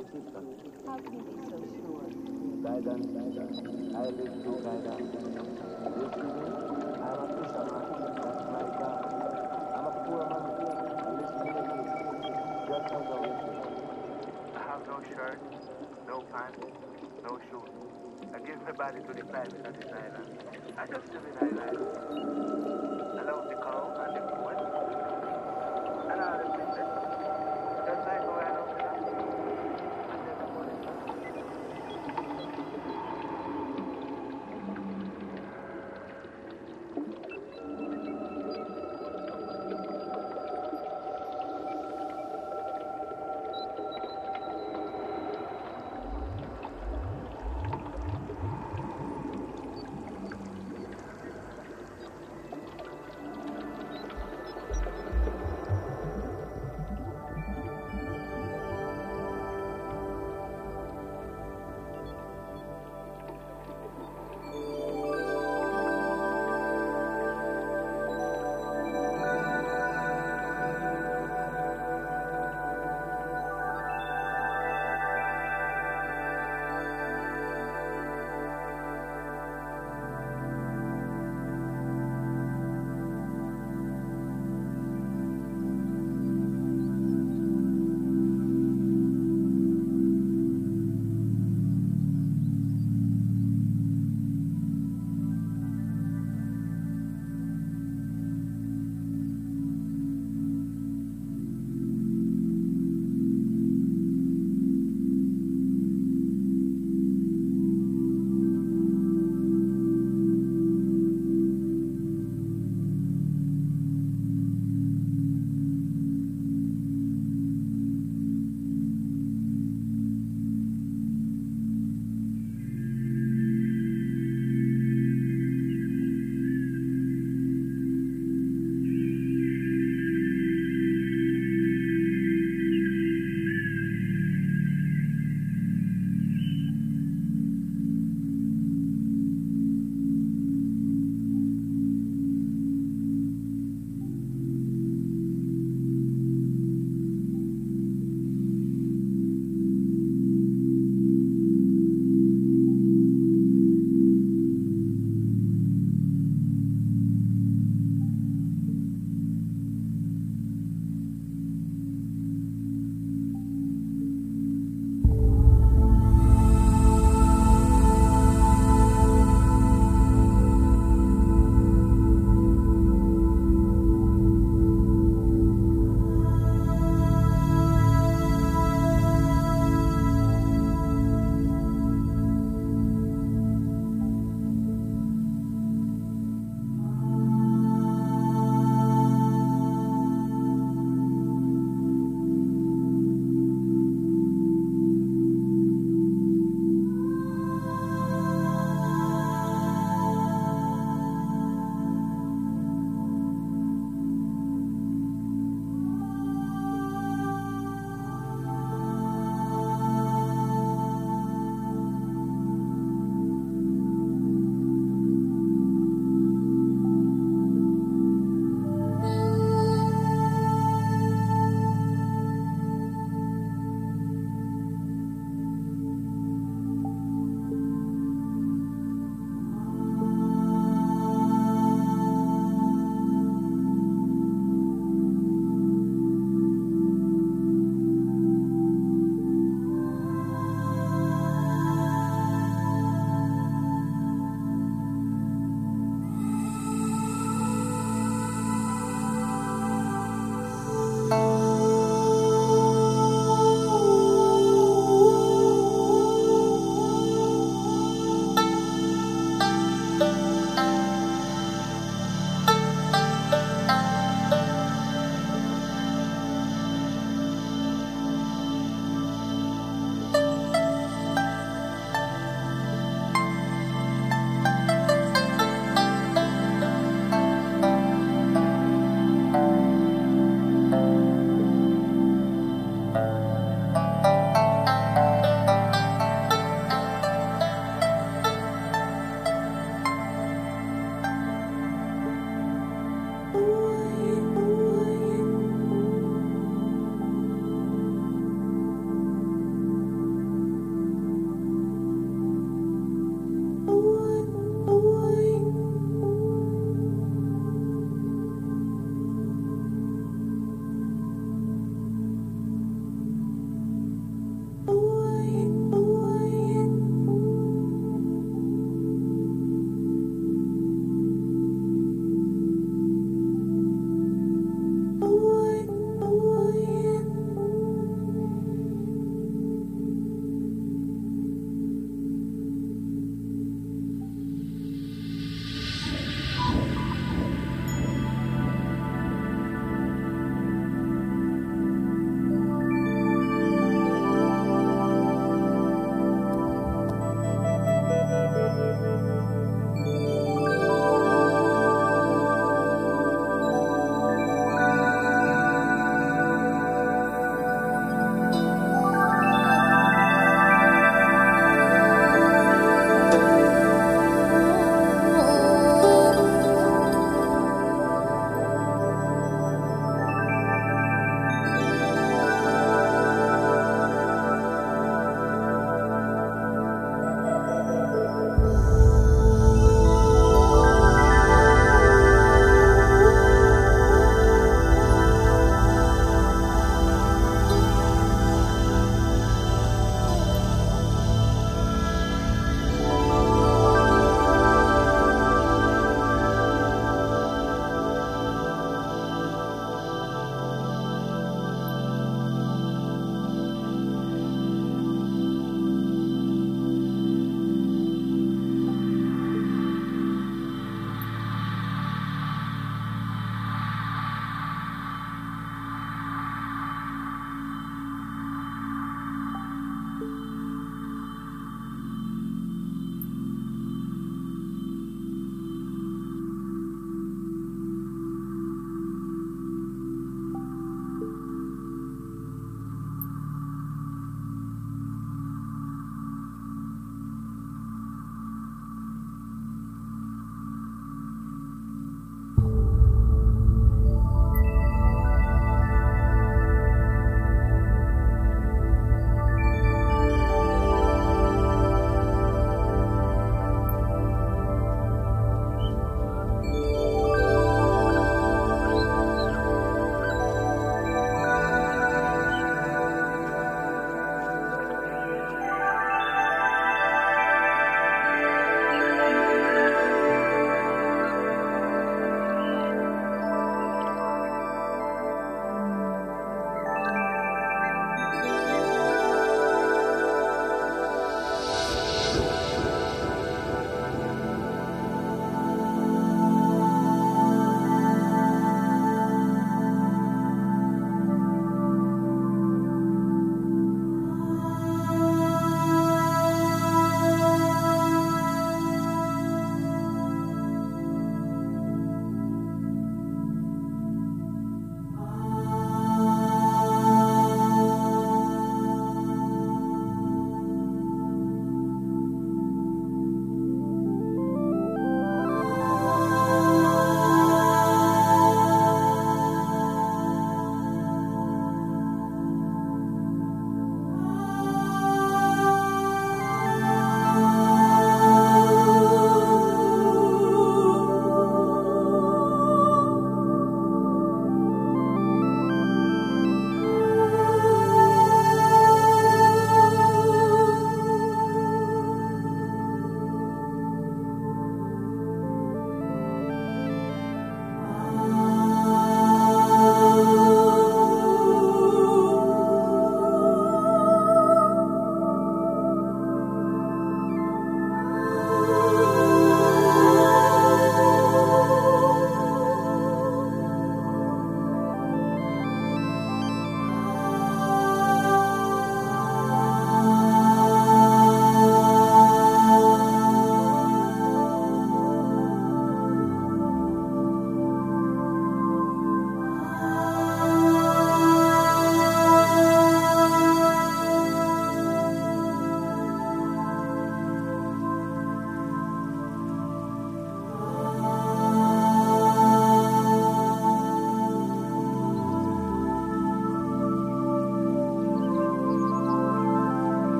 everybody to this. Just as a witness. I have no shirt, no pants, no shoes. I give my body to the private of this island. I just live in island.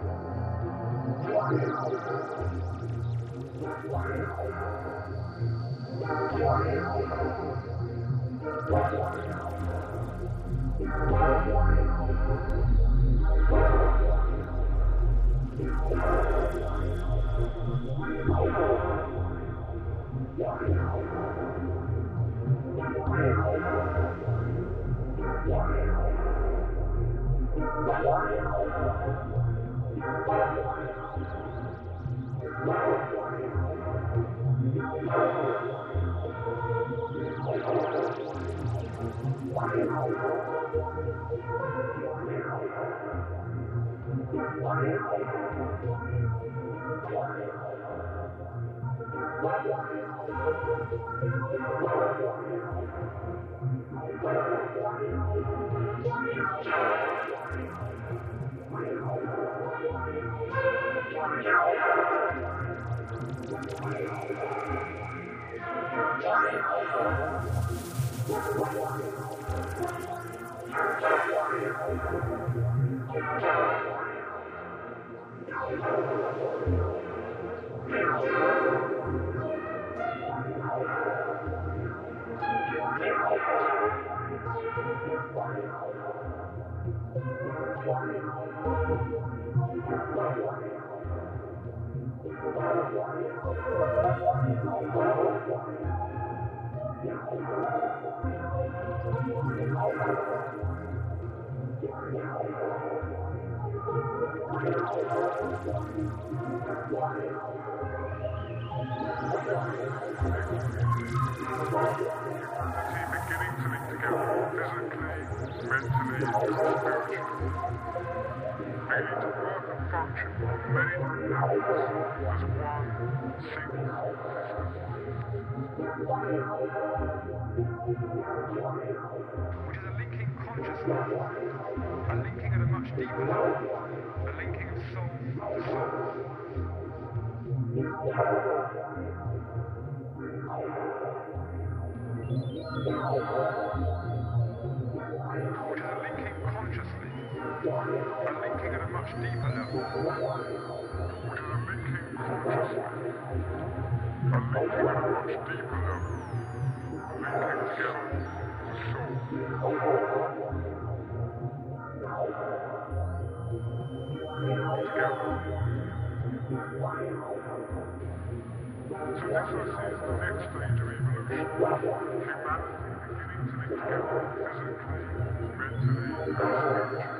Is Which is a linking consciousness, a linking at a much deeper level, a linking of soul to soul. Which is a linking consciously, a linking at a much deeper level, which is a linking consciously, Humanity beginning to link together physically, mentally, and spiritually.